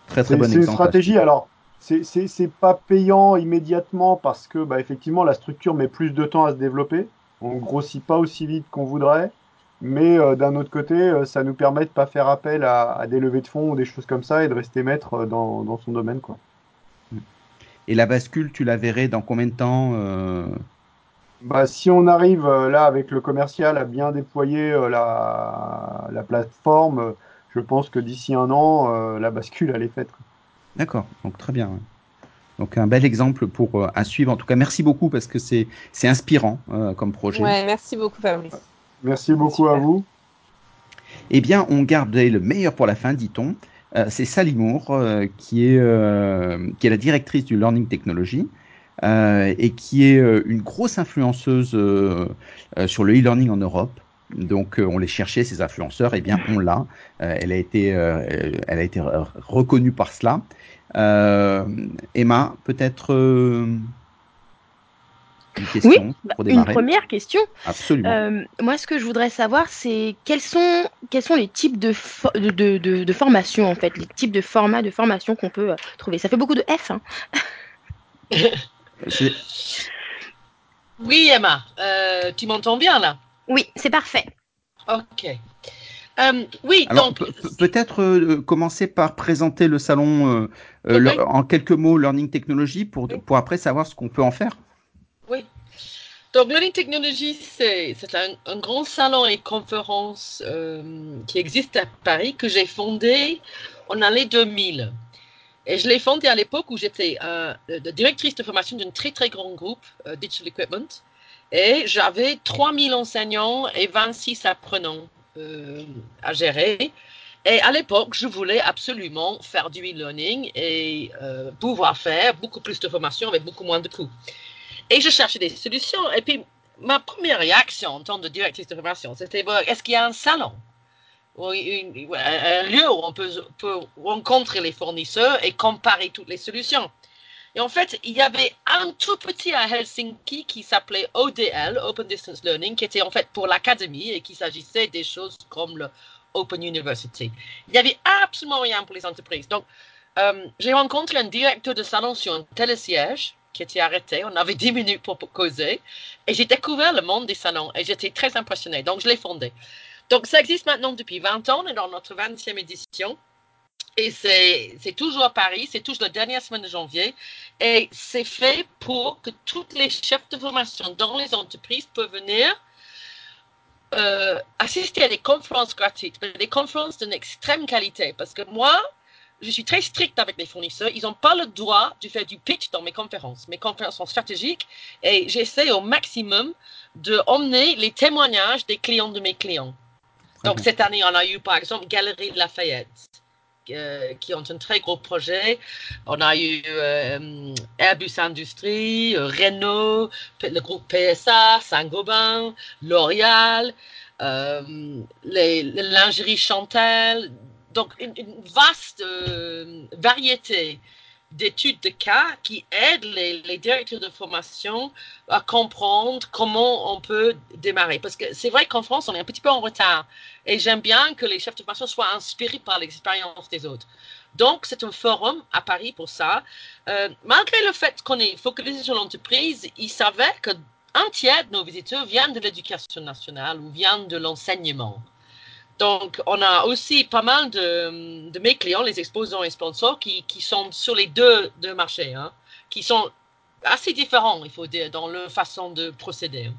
Très très C'est bon c'est une stratégie. Alors, c'est pas payant immédiatement parce que, bah, effectivement, la structure met plus de temps à se développer. On grossit pas aussi vite qu'on voudrait. Mais euh, d'un autre côté, euh, ça nous permet de pas faire appel à, à des levées de fonds ou des choses comme ça et de rester maître euh, dans, dans son domaine, quoi. Et la bascule, tu la verrais dans combien de temps euh, Bah, si on arrive euh, là avec le commercial à bien déployer euh, la, la plateforme, je pense que d'ici un an, euh, la bascule, elle est faite. D'accord, donc très bien. ouais. Donc un bel exemple pour euh, à suivre. En tout cas, merci beaucoup parce que c'est c'est inspirant euh, comme projet. Ouais, merci beaucoup Fabrice. Merci beaucoup à vous. Eh bien, on garde le meilleur pour la fin, dit-on. Euh, c'est Sally Moore, euh, qui, est, euh, qui est la directrice du Learning Technology euh, et qui est euh, une grosse influenceuse euh, euh, sur le e-learning en Europe. Donc, euh, on les cherchait, ces influenceurs, et bien, on l'a. Euh, elle a été, euh, elle a été re- reconnue par cela. Euh, Emma, peut-être euh, une question Bah, pour une démarrer première question. Absolument. Euh, moi, ce que je voudrais savoir, c'est quels sont, quels sont les types de, fo- de, de, de, de formation, en fait, les types de formats de formation qu'on peut euh, trouver. Ça fait beaucoup de F. Hein. Oui, Emma, euh, tu m'entends bien là? Oui, c'est parfait. Ok. Euh, oui, Alors donc, pe- pe- peut-être euh, commencer par présenter le salon euh, Oui. le- en quelques mots Learning Technology pour, Oui. pour après savoir ce qu'on peut en faire. Donc, Learning Technology, c'est un, grand salon et conférence euh, qui existe à Paris que j'ai fondé en l'année 2000. Et je l'ai fondé à l'époque où j'étais euh, directrice de formation d'un très très grand groupe, euh, Digital Equipment, et j'avais 3000 enseignants et 26 apprenants à gérer. Et à l'époque, je voulais absolument faire du e-learning et pouvoir faire beaucoup plus de formation avec beaucoup moins de coûts. Et je cherchais des solutions. Et puis, ma première réaction en tant que directrice de formation, c'était est-ce qu'il y a un salon un lieu où on peut, peut rencontrer les fournisseurs et comparer toutes les solutions? Et en fait, il y avait un tout petit à Helsinki qui s'appelait ODL, Open Distance Learning, qui était en fait pour l'académie et qui s'agissait des choses comme le Open University. Il n'y avait absolument rien pour les entreprises. Donc, euh, j'ai rencontré un directeur de salon sur un télésiège qui était arrêté. On avait 10 minutes pour, causer. Et j'ai découvert le monde des salons et j'étais très impressionnée. Donc, je l'ai fondé. Donc, ça existe maintenant depuis 20 ans. On est dans notre 20e édition. Et c'est c'est toujours à Paris, c'est toujours la dernière semaine de janvier. Et c'est fait pour que tous les chefs de formation dans les entreprises peuvent venir euh, assister à des conférences gratuites, mais des conférences d'une extrême qualité. Parce que moi, je suis très stricte avec les fournisseurs. Ils n'ont pas le droit de faire du pitch dans mes conférences. Mes conférences sont stratégiques et j'essaie au maximum de emmener les témoignages des clients de mes clients. Très Donc bien. cette année, on a eu par exemple Galerie Lafayette. euh, qui ont un très gros projet. On a eu euh, Airbus Industrie, euh, Renault, le groupe PSA, Saint-Gobain, L'Oréal, euh, les, les lingeries Chantel. Donc, une, vaste euh, variété d'études de cas qui aident les, directeurs de formation à comprendre comment on peut démarrer. Parce que c'est vrai qu'en France, on est un petit peu en retard. Et j'aime bien que les chefs de formation soient inspirés par l'expérience des autres. Donc, c'est un forum à Paris pour ça. Euh, malgré le fait qu'on est focalisé sur l'entreprise, il s'avère que un tiers de nos visiteurs viennent de l'éducation nationale ou viennent de l'enseignement. Donc, on a aussi pas mal de, mes clients, les exposants et sponsors, qui, sont sur les deux, deux marchés, hein, qui sont assez différents, il faut dire, dans leur façon de procéder.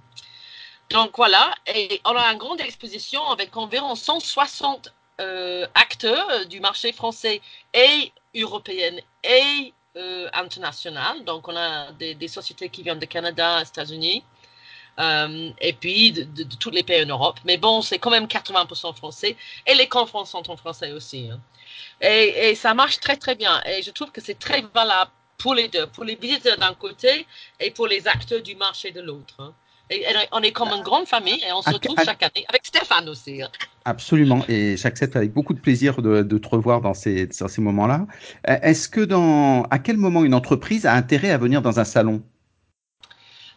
Donc voilà, et on a une grande exposition avec environ 160 euh, acteurs du marché français et européen et euh, international. Donc, on a des, des, sociétés qui viennent de Canada, États-Unis, euh, et puis de, de, de, tous les pays en Europe. Mais bon, c'est quand même 80% français. Et les conférences sont en français aussi. Hein. Et, et, ça marche très, très bien. Et je trouve que c'est très valable pour les deux, pour les visiteurs d'un côté et pour les acteurs du marché de l'autre. Hein. Et, et, on est comme une grande famille et on se retrouve chaque année avec Stéphane aussi. Hein. Absolument, et j'accepte avec beaucoup de plaisir de, de te revoir dans ces, dans ces moments-là. Est-ce que dans à quel moment une entreprise a intérêt à venir dans un salon?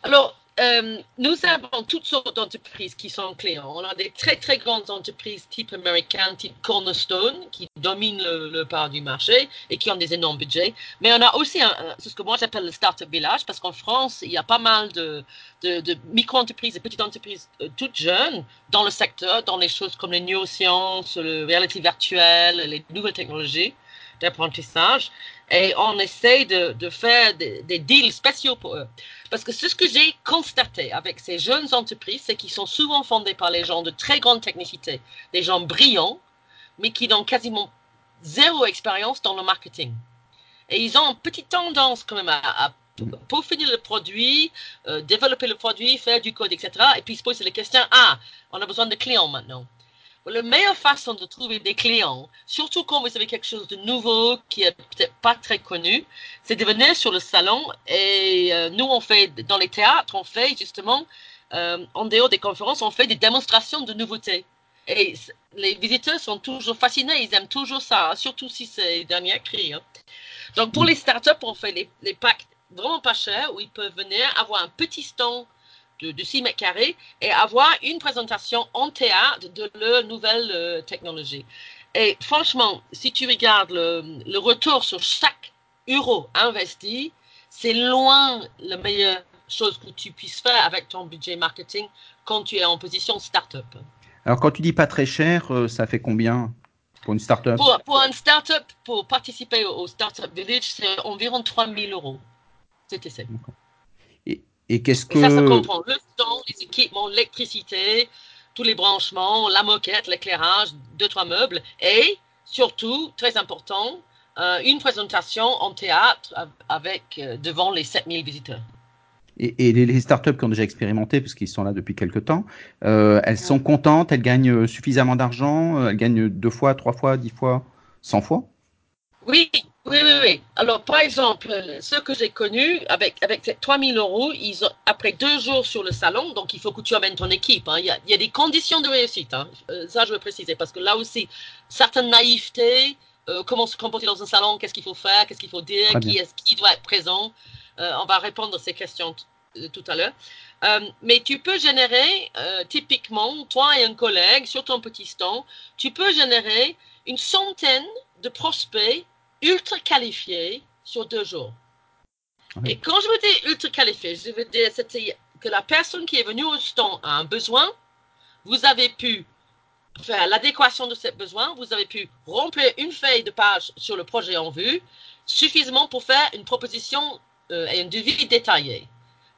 Alors, euh, nous avons toutes sortes d'entreprises qui sont clients. On a des très très grandes entreprises type américain, type Cornerstone, qui dominent le, le, part du marché et qui ont des énormes budgets. Mais on a aussi un, ce que moi j'appelle le startup village, parce qu'en France, il y a pas mal de, micro-entreprises et petites entreprises euh, toutes jeunes dans le secteur, dans les choses comme les neurosciences, la réalité virtuelle, les nouvelles technologies d'apprentissage et on essaie de, faire des, deals spéciaux pour eux. Parce que c'est ce que j'ai constaté avec ces jeunes entreprises, c'est qu'ils sont souvent fondés par les gens de très grande technicité, des gens brillants, mais qui n'ont quasiment zéro expérience dans le marketing. Et ils ont une petite tendance quand même à, peaufiner le produit, euh, développer le produit, faire du code, etc. Et puis se poser les questions, ah, on a besoin de clients maintenant. La meilleure façon de trouver des clients, surtout quand vous avez quelque chose de nouveau qui est peut-être pas très connu, c'est de venir sur le salon et euh, nous on fait dans les théâtres, on fait justement euh, en dehors des conférences, on fait des démonstrations de nouveautés. Et les visiteurs sont toujours fascinés, ils aiment toujours ça, surtout si c'est dernier cri. Hein. Donc pour les startups, on fait les, les packs vraiment pas chers où ils peuvent venir avoir un petit stand de, de 6 mètres carrés et avoir une présentation en théâtre de leur nouvelle euh, technologie. Et franchement, si tu regardes le, le retour sur chaque euro investi, c'est loin la meilleure chose que tu puisses faire avec ton budget marketing quand tu es en position start-up. Alors, quand tu dis pas très cher, euh, ça fait combien pour une start-up? Pour, pour une start-up, pour participer au Startup Village, c'est environ 3 000 euros. C'était ça. Et qu'est-ce que. Ça, ça comprend le temps, les équipements, l'électricité, tous les branchements, la moquette, l'éclairage, deux, trois meubles et surtout, très important, euh, une présentation en théâtre avec euh, devant les 7000 visiteurs. Et, et les, les, startups qui ont déjà expérimenté, parce qu'ils sont là depuis quelques temps, euh, elles sont contentes, elles gagnent suffisamment d'argent, elles gagnent deux fois, trois fois, dix fois, cent fois? Oui, oui, oui, oui. Alors, par exemple, ceux que j'ai connus, avec, avec 3000 euros, ils ont, après deux jours sur le salon, donc il faut que tu amènes ton équipe. Hein. Il, y a, il, y a, des conditions de réussite. Hein. ça, je veux préciser, parce que là aussi, certaines naïvetés, euh, comment se comporter dans un salon, qu'est-ce qu'il faut faire, qu'est-ce qu'il faut dire, qui est qui doit être présent. Euh, on va répondre à ces questions tout à l'heure. Euh, mais tu peux générer, typiquement, toi et un collègue, sur ton petit stand, tu peux générer une centaine de prospects ultra qualifié sur deux jours. Oui. Et quand je veux dire ultra qualifié, je veux dire que la personne qui est venue au stand a un besoin, vous avez pu faire l'adéquation de ce besoin, vous avez pu remplir une feuille de page sur le projet en vue, suffisamment pour faire une proposition euh, et un devis détaillé.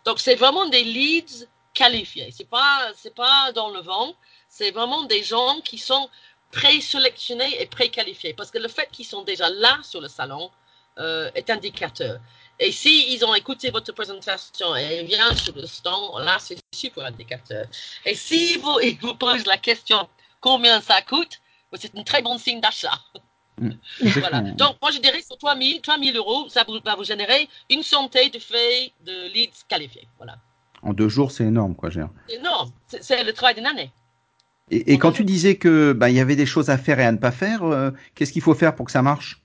Donc c'est vraiment des leads qualifiés. C'est pas c'est pas dans le vent. C'est vraiment des gens qui sont présélectionnés et préqualifiés. Parce que le fait qu'ils sont déjà là sur le salon euh, est indicateur. Et si ils ont écouté votre présentation et viennent sur le stand, là, c'est super indicateur. Et si vous, ils vous posent la question combien ça coûte, c'est un très bon signe d'achat. Mmh. voilà. Donc, moi, je dirais sur 3 000, 3 000 euros, ça vous, va vous générer une centaine de feuilles de leads qualifiés. Voilà. En deux jours, c'est énorme, quoi, C'est énorme. C'est le travail d'une année. Et, quand tu disais que bah, il y avait des choses à faire et à ne pas faire, euh, qu'est-ce qu'il faut faire pour que ça marche?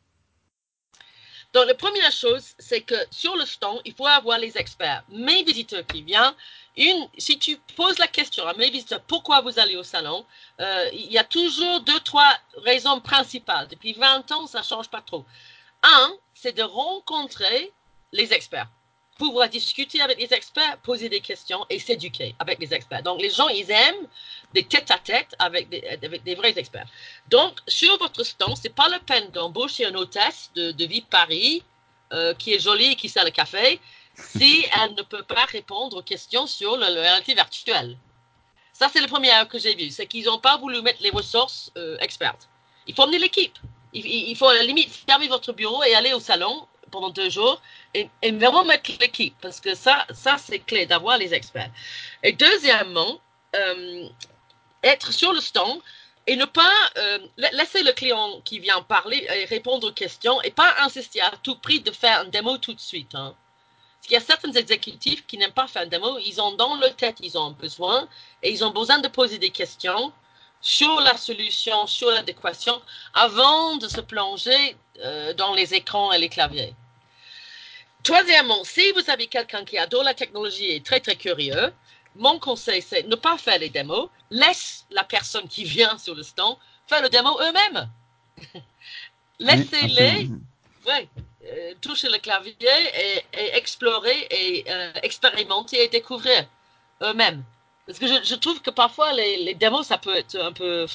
Donc la première chose, c'est que sur le stand, il faut avoir les experts. Mes visiteurs qui viennent, une, si tu poses la question à mes visiteurs pourquoi vous allez au salon, euh, il y a toujours deux, trois raisons principales. Depuis 20 ans, ça ne change pas trop. Un, c'est de rencontrer les experts pouvoir discuter avec les experts, poser des questions et s'éduquer avec les experts. Donc, les gens, ils aiment des tête-à-tête avec des, avec des vrais experts. Donc, sur votre stand, c'est pas la peine d'embaucher une hôtesse de, de vie Paris euh, qui est jolie et qui sert le café si elle ne peut pas répondre aux questions sur la réalité virtuelle. Ça, c'est le premier que j'ai vu. C'est qu'ils n'ont pas voulu mettre les ressources euh, expertes. Il faut emmener l'équipe. Il, il, faut à la limite fermer votre bureau et aller au salon pendant deux jours et, vraiment mettre l'équipe parce que ça, ça c'est clé d'avoir les experts. Et deuxièmement, euh, être sur le stand et ne pas euh, laisser le client qui vient parler et répondre aux questions et pas insister à tout prix de faire une démo tout de suite. Hein. Parce qu'il y a certains exécutifs qui n'aiment pas faire une démo, ils ont dans leur tête, ils ont besoin et ils ont besoin de poser des questions sur la solution, sur l'adéquation, avant de se plonger euh, dans les écrans et les claviers. Troisièmement, si vous avez quelqu'un qui adore la technologie et est très très curieux, mon conseil, c'est ne pas faire les démos. Laisse la personne qui vient sur le stand faire le démo eux-mêmes. Laissez-les ouais, euh, toucher le clavier et, et explorer et euh, expérimenter et découvrir eux-mêmes. Parce que je, je, trouve que parfois les, les, démos, ça peut être un peu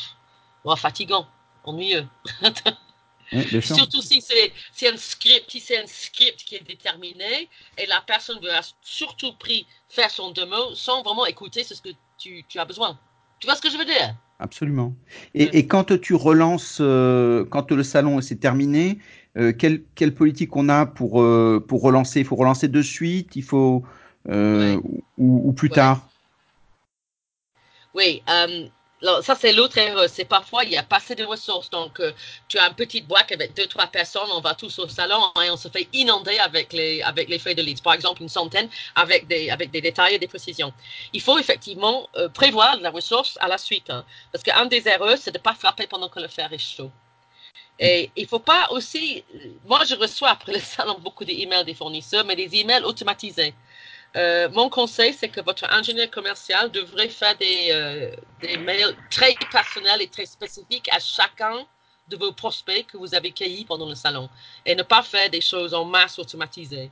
bon, fatigant, ennuyeux. Oui, Surtout si c'est un script, si c'est un script qui est déterminé et la personne veut surtout pris faire son démo sans vraiment écouter ce que tu, tu, as besoin. Tu vois ce que je veux dire? Absolument. Et, ouais. et quand tu relances, euh, quand le salon s'est terminé, euh, quelle, quelle, politique on a pour, euh, pour relancer? Il faut relancer de suite? Il faut ouais. ou, ou, plus ouais. tard? Oui. Alors, ça, c'est l'autre erreur. C'est parfois, il n'y a pas assez de ressources. Donc, euh, tu as une petite boîte avec deux, trois personnes, on va tous au salon et on se fait inonder avec les, avec les feuilles de leads. Par exemple, une centaine avec des, avec des détails et des précisions. Il faut effectivement euh, prévoir la ressource à la suite. Hein, parce qu'un des erreurs, c'est de ne pas frapper pendant que le fer est chaud. Et il ne faut pas aussi. Moi, je reçois après le salon beaucoup d'emails des fournisseurs, mais des emails automatisés. Euh, mon conseil, c'est que votre ingénieur commercial devrait faire des, euh, des mails très personnels et très spécifiques à chacun de vos prospects que vous avez cueillis pendant le salon et ne pas faire des choses en masse automatisées.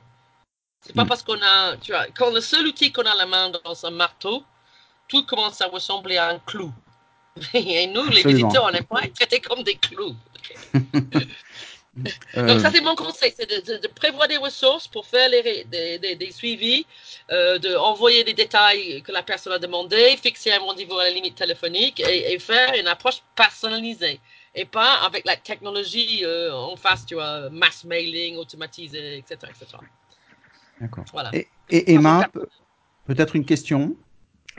C'est pas mm. parce qu'on a, tu vois, quand le seul outil qu'on a à la main dans un marteau, tout commence à ressembler à un clou. Et nous, les visiteurs, on n'aime pas traités comme des clous. Euh... Donc ça c'est mon conseil, c'est de, de, de, prévoir des ressources pour faire les, des, des, des suivis, euh, de envoyer des détails que la personne a demandé, fixer un rendez-vous à la limite téléphonique et, et, faire une approche personnalisée et pas avec la technologie euh, en face, tu vois, mass mailing, automatisé, etc. etc. D'accord. Voilà. Et, et Emma, peut-être une question?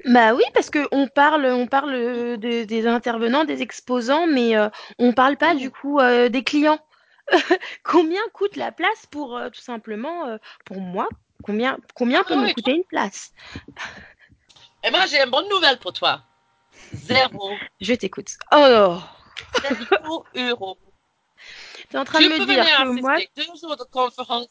Bah oui, parce qu'on parle, on parle de, des intervenants, des exposants, mais euh, on parle pas du coup euh, des clients. combien coûte la place pour euh, tout simplement euh, pour moi? Combien combien peut ah, me coûter une place? Eh ben j'ai une bonne nouvelle pour toi. Zéro. Je t'écoute. Oh. Zéro euro. Tu es en train tu de me dire que moi. deux jours de conférence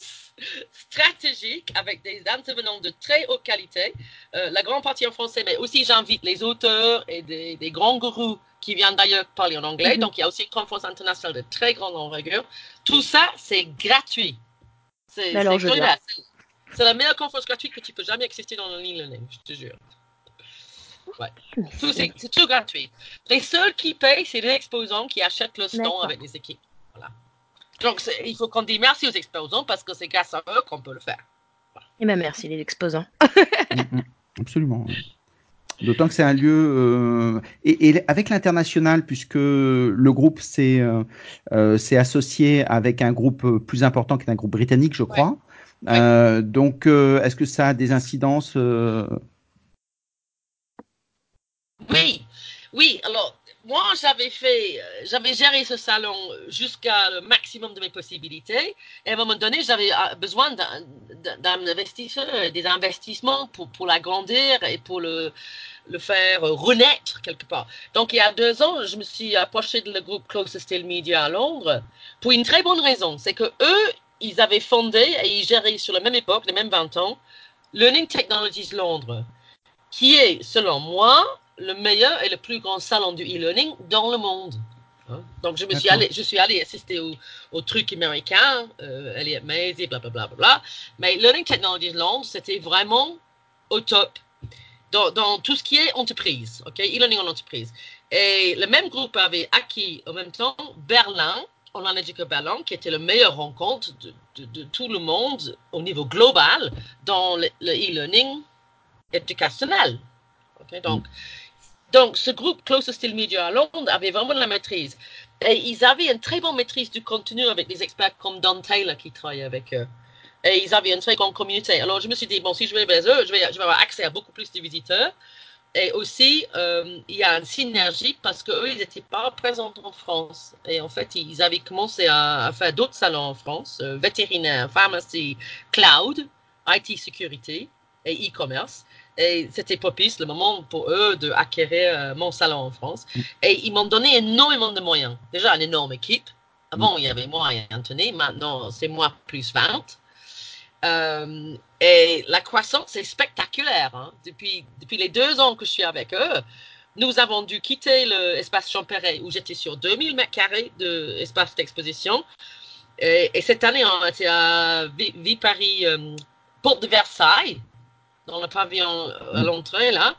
stratégique avec des intervenants de très haute qualité, euh, la grande partie en français, mais aussi j'invite les auteurs et des, des grands gourous qui viennent d'ailleurs parler en anglais. Mm -hmm. Donc, il y a aussi une conférence internationale de très grande envergure. Tout ça, c'est gratuit. C'est la meilleure conférence gratuite que tu peux jamais assister dans le e-learning, je te jure. Ouais. C'est tout gratuit. Les seuls qui payent, c'est les exposants qui achètent le stand avec les équipes. Voilà. Donc, il faut qu'on dise merci aux exposants parce que c'est grâce à eux qu'on peut le faire. Voilà. Et bien, merci les exposants. Absolument. D'autant que c'est un lieu euh, et, et, avec l'international, puisque le groupe s'est euh, euh, associé avec un groupe plus important qui est un groupe britannique, je crois. Ouais. Ouais. donc, est-ce que ça a des incidences Oui, oui. Alors, moi, j'avais fait, j'avais géré ce salon jusqu'à le maximum de mes possibilités. Et à un moment donné, j'avais besoin d'un investisseur, des investissements pour, pour l'agrandir et pour le, le faire renaître quelque part. Donc, il y a deux ans, je me suis approché de le groupe Closest Still Media à Londres pour une très bonne raison. C'est que eux, ils avaient fondé et ils géraient sur la même époque, les mêmes 20 ans, Learning Technologies Londres, qui est, selon moi, le meilleur et le plus grand salon du e-learning dans le monde. Hein? Donc, je me suis allé, je suis allé assister au, au truc américain, euh, Elliot Mays, blablabla. Bla, bla, bla. Mais Learning Technologies Londres, c'était vraiment au top dans, dans, tout ce qui est entreprise, ok, e-learning en entreprise. Et le même groupe avait acquis en même temps Berlin, Online Educator Berlin, qui était la meilleure rencontre de, de, de, tout le monde au niveau global dans le e-learning éducationnel. Okay, donc, mm. Donc, ce groupe Closer Still Media à Londres avait vraiment la maîtrise. Et ils avaient une très bonne maîtrise du contenu avec des experts comme Don Taylor qui travaillait avec eux. Et ils avaient une très grande communauté. Alors je me suis dit, bon, si je vais vers eux, je vais, avoir accès à beaucoup plus de visiteurs. Et aussi, euh, il y a une synergie parce qu'eux, ils n'étaient pas présents en France. Et en fait, ils avaient commencé à, faire d'autres salons en France, euh, vétérinaire, pharmacie, cloud, IT sécurité et e-commerce. Et c'était propice le moment pour eux de acquérir euh, mon salon en France. Mm. Et ils m'ont donné énormément de moyens. Déjà, une énorme équipe. Avant, il y avait moi et Anthony. Maintenant, c'est moi plus 20. Euh, et la croissance est spectaculaire. Hein. Depuis, depuis les deux ans que je suis avec eux, nous avons dû quitter l'espace Champéret où j'étais sur 2000 mètres carrés d'espace d'exposition. Et, cette année, on était à Vie-Paris, euh, Porte de Versailles, dans le pavillon à l'entrée, là.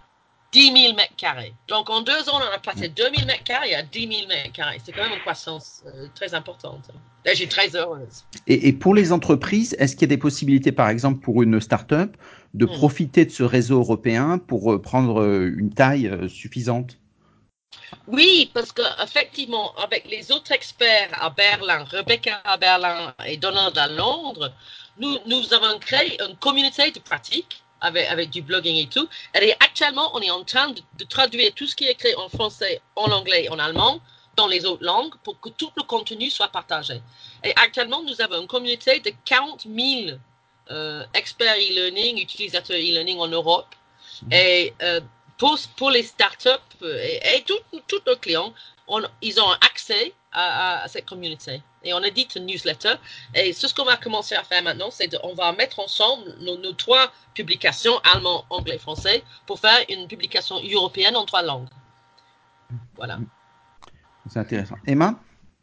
10 000 mètres carrés. Donc, en deux ans, on a passé 2 000 mètres carrés à 10 000 mètres carrés. C'est quand même une croissance euh, très importante. Là, j'ai très heureuse. Et, et, pour les entreprises, est-ce qu'il y a des possibilités, par exemple, pour une start-up, de hmm. profiter de ce réseau européen pour euh, prendre euh, une taille suffisante? Oui, parce qu'effectivement, avec les autres experts à Berlin, Rebecca à Berlin et Donald à Londres, nous, nous avons créé une communauté de pratiques avec, avec du blogging et tout. Et actuellement, on est en train de, traduire tout ce qui est écrit en français, en anglais, en allemand, dans les autres langues, pour que tout le contenu soit partagé. Et actuellement, nous avons une communauté de 40 000 euh, experts e-learning, utilisateurs e-learning en Europe. Mhm. Et euh, pour, pour, les startups et, et tous nos clients, on, ils ont accès à, cette communauté. Et on édite une newsletter. Et ce qu'on va commencer à faire maintenant, c'est qu'on va mettre ensemble nos, trois publications, allemand, anglais, français, pour faire une publication européenne en trois langues. Voilà. C'est intéressant. Emma?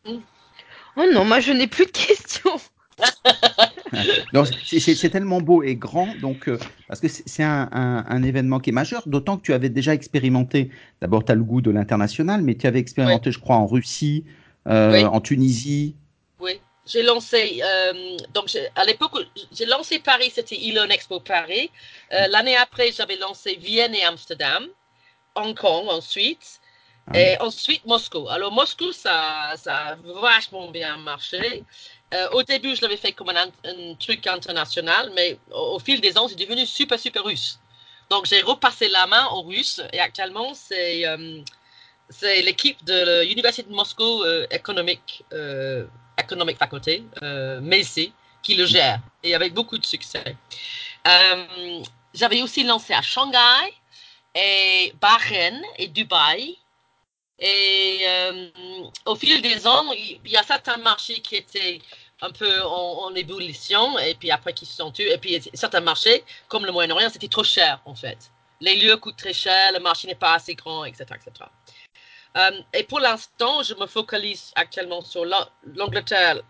Oh non, moi je n'ai plus de questions. c'est tellement beau et grand, donc euh, parce que c'est un, un, événement qui est majeur, d'autant que tu avais déjà expérimenté. D'abord, tu as le goût de l'international, mais tu avais expérimenté, je crois, en Russie, euh, en Tunisie. Oui, j'ai lancé, euh, donc à l'époque, j'ai lancé Paris, c'était Elon Expo Paris. Euh, l'année après, j'avais lancé Vienne et Amsterdam, Hong Kong ensuite, ah et ensuite Moscou. Alors Moscou, ça, ça a vachement bien marché. au début, je l'avais fait comme un, truc international, mais au, fil des ans, c'est devenu super, super russe. Donc, j'ai repassé la main aux Russes et actuellement, c'est c'est l'équipe de l'Université de Moscou euh, Economic, euh, Economic Faculty, euh, MESI, qui le gère, et avec beaucoup de succès. Euh, j'avais aussi lancé à Shanghai, et Bahreïn et Dubaï. Et au fil des ans, il y a certains marchés qui étaient un peu en, ébullition, et puis après qui se sont tués. Et puis certains marchés, comme le Moyen-Orient, c'était trop cher, en fait. Les lieux coûtent très cher, le marché n'est pas assez grand, etc. etc. Euh, et pour l'instant, je me focalise actuellement sur l'Angleterre,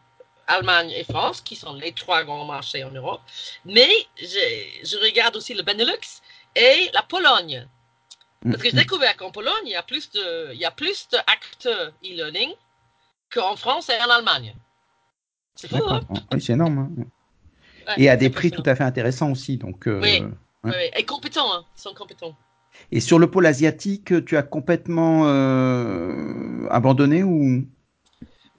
Allemagne et France, qui sont les trois grands marchés en Europe. Mais je, regarde aussi le Benelux et la Pologne. Parce que j'ai découvert qu'en Pologne, il y a plus de, il y a plus d'acteurs e-learning qu'en France et en Allemagne. C'est fou, hein? Oui, c'est énorme. Hein. et à des prix tout à fait intéressants aussi. Donc, euh, oui, oui, et compétents, hein. ils sont compétents. Et sur le pôle asiatique, tu as complètement euh, abandonné ou?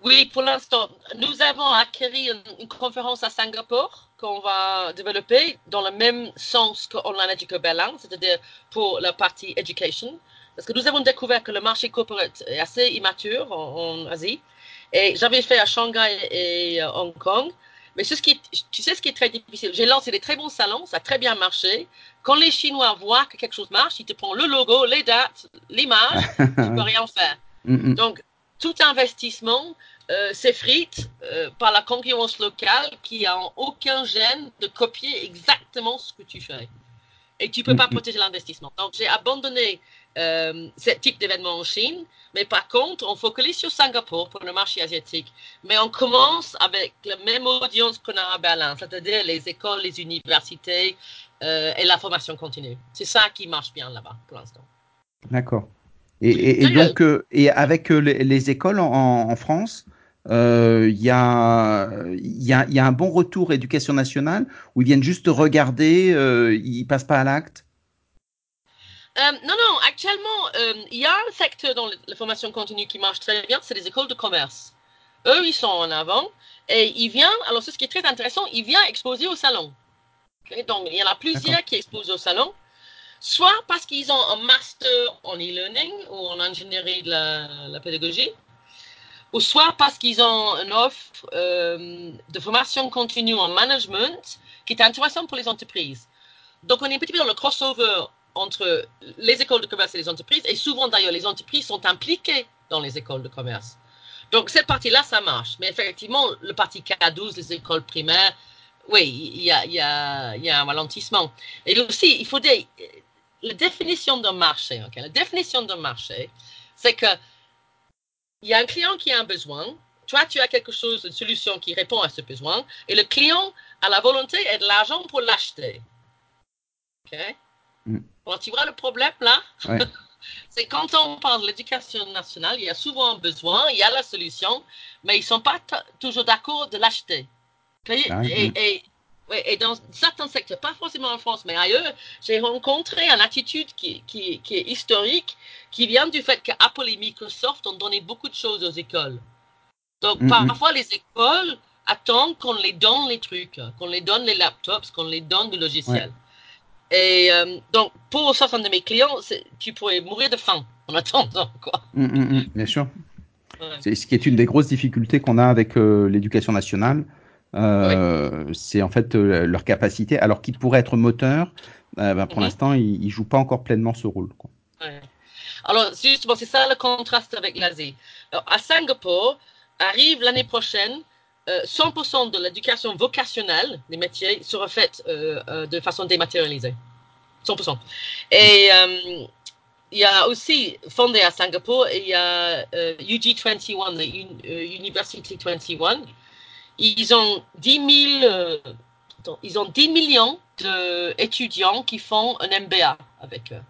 Oui, pour l'instant. Nous avons acquis une, conférence à Singapour qu'on va développer dans le même sens que Online Education Berlin, c'est-à-dire pour la partie education. Parce que nous avons découvert que le marché corporate est assez immature en, Asie. Et j'avais fait à Shanghai et à Hong Kong. Mais ce qui tu sais ce qui est très difficile? J'ai lancé des très bons salons, ça a très bien marché. Quand les Chinois voient que quelque chose marche, ils te prennent le logo, les dates, l'image, tu peux rien faire. Mm, mm. Donc, tout investissement euh, s'effrite euh, par la concurrence locale qui a aucun gène de copier exactement ce que tu fais. Et tu peux pas mm, protéger l'investissement. Donc, j'ai abandonné euh, ce type d'événement en Chine. Mais par contre, on focalise sur Singapour pour le marché asiatique. Mais on commence avec la même audience qu'on a à Berlin, c'est-à-dire les écoles, les universités euh, et la formation continue. C'est ça qui marche bien là-bas pour l'instant. D'accord. Et, donc, euh, et avec les, écoles en, France, il y, a, y, a, y, a, un bon retour éducation nationale où ils viennent juste regarder, ils passent pas à l'acte? Euh, non, non, actuellement, euh, il y a un secteur dans la formation continue qui marche très bien, c'est les écoles de commerce. Eux, ils sont en avant et il vient, alors c'est ce qui est très intéressant, il vient exposer au salon. Donc, il y en a plusieurs qui exposent au salon, soit parce qu'ils ont un master en e-learning ou en ingénierie de la, la, pédagogie, ou soit parce qu'ils ont une offre euh, de formation continue en management qui est intéressante pour les entreprises. Donc, on est un petit peu dans le crossover entre les écoles de commerce et les entreprises, et souvent d'ailleurs, les entreprises sont impliquées dans les écoles de commerce. Donc, cette partie-là, ça marche. Mais effectivement, le parti K12, les écoles primaires, oui, il y a, il y a, il y a un ralentissement. Et aussi, il faut dire, la définition d'un marché, okay? la définition d'un marché, c'est que il y a un client qui a un besoin, toi, tu as quelque chose, une solution qui répond à ce besoin, et le client a la volonté et de l'argent pour l'acheter. OK? Mm. Tu vois le problème là? Ouais. c'est quand on parle de l'éducation nationale, il y a souvent un besoin, il y a la solution, mais ils ne sont pas toujours d'accord de l'acheter. Et, et, ouais, et dans certains secteurs, pas forcément en France, mais ailleurs, j'ai rencontré une attitude qui, qui, qui, est historique, qui vient du fait qu'Apple et Microsoft ont donné beaucoup de choses aux écoles. Donc, Mm, mm. parfois, les écoles attendent qu'on les donne les trucs, qu'on les donne les laptops, qu'on les donne le logiciel. Et euh, donc, pour certains de mes clients, tu pourrais mourir de faim en attendant, quoi. Mm, mm, mm, bien sûr. Ouais. C'est ce qui est une des grosses difficultés qu'on a avec euh, l'éducation nationale. Euh, C'est en fait euh, leur capacité, alors qu'ils pourraient être moteurs, euh, ben, pour Mhm. l'instant, ils, ils jouent pas encore pleinement ce rôle. quoi. Ouais. Alors, justement, c'est ça le contraste avec l'Asie. À Singapour, arrive l'année prochaine, euh, 100% de l'éducation vocationnelle des métiers sera faite de façon dématérialisée. 100%. Et il y a aussi, fondé à Singapour, il y a euh, UG21, la Un- euh, University 21. Ils ont 10 000, euh, attends, ils ont 10 millions d'étudiants qui font un MBA avec eux.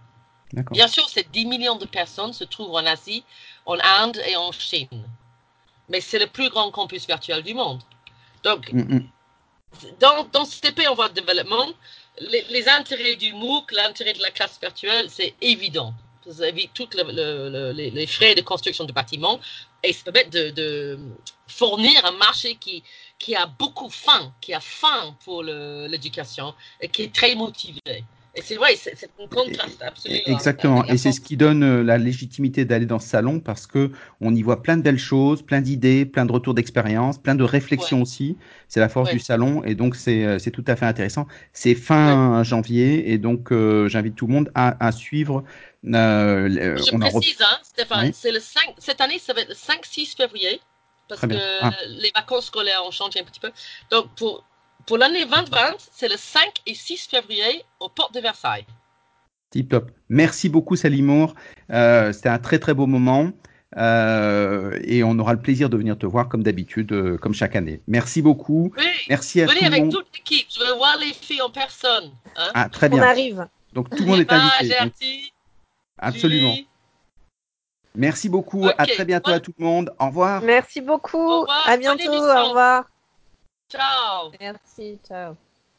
Bien sûr, ces 10 millions de personnes se trouvent en Asie, en Inde et en Chine. Mais c'est le plus grand campus virtuel du monde. Donc, Mm, mm. dans, dans ces pays en voie de développement, les, les intérêts du MOOC, l'intérêt de la classe virtuelle, c'est évident. Ça évite tous le, le- le- les, les frais de construction de bâtiments et ça permet de, de fournir un marché qui, a beaucoup faim, qui a faim pour l'éducation et qui est très motivé. Et c'est vrai, c'est contraste absolu. avec- Exactement. Et c'est ce qui donne euh, la légitimité d'aller dans ce salon parce que on y voit plein de belles choses, plein d'idées, plein de retours d'expérience, plein de réflexions aussi. C'est la force Ouais. du salon et donc c'est euh, c'est tout à fait intéressant. C'est fin janvier et donc euh, j'invite tout le monde à, à suivre. euh, Je on en re- précise, hein, Stéphane, Oui. c'est le 5, cette année, ça va être le 5-6 février, parce que Ah. les vacances scolaires ont changé un petit peu. Donc, pour, pour l'année 2020, c'est le 5 et 6 février aux portes de Versailles. Tip top. Merci beaucoup Salimour. Euh, C'était un très très beau moment. Euh, et on aura le plaisir de venir te voir comme d'habitude, euh, comme chaque année. Merci beaucoup. Oui, Merci à venez tout le avec monde. toute l'équipe, je veux voir les filles en personne. Hein. Ah, très On bien. arrive. Donc tout le monde est Emma, invité. Donc, absolument. Julie. Merci beaucoup. À très bientôt à tout le monde. Au revoir. Merci beaucoup. Au revoir. À bientôt. Au revoir. Tchau. É assim, tchau.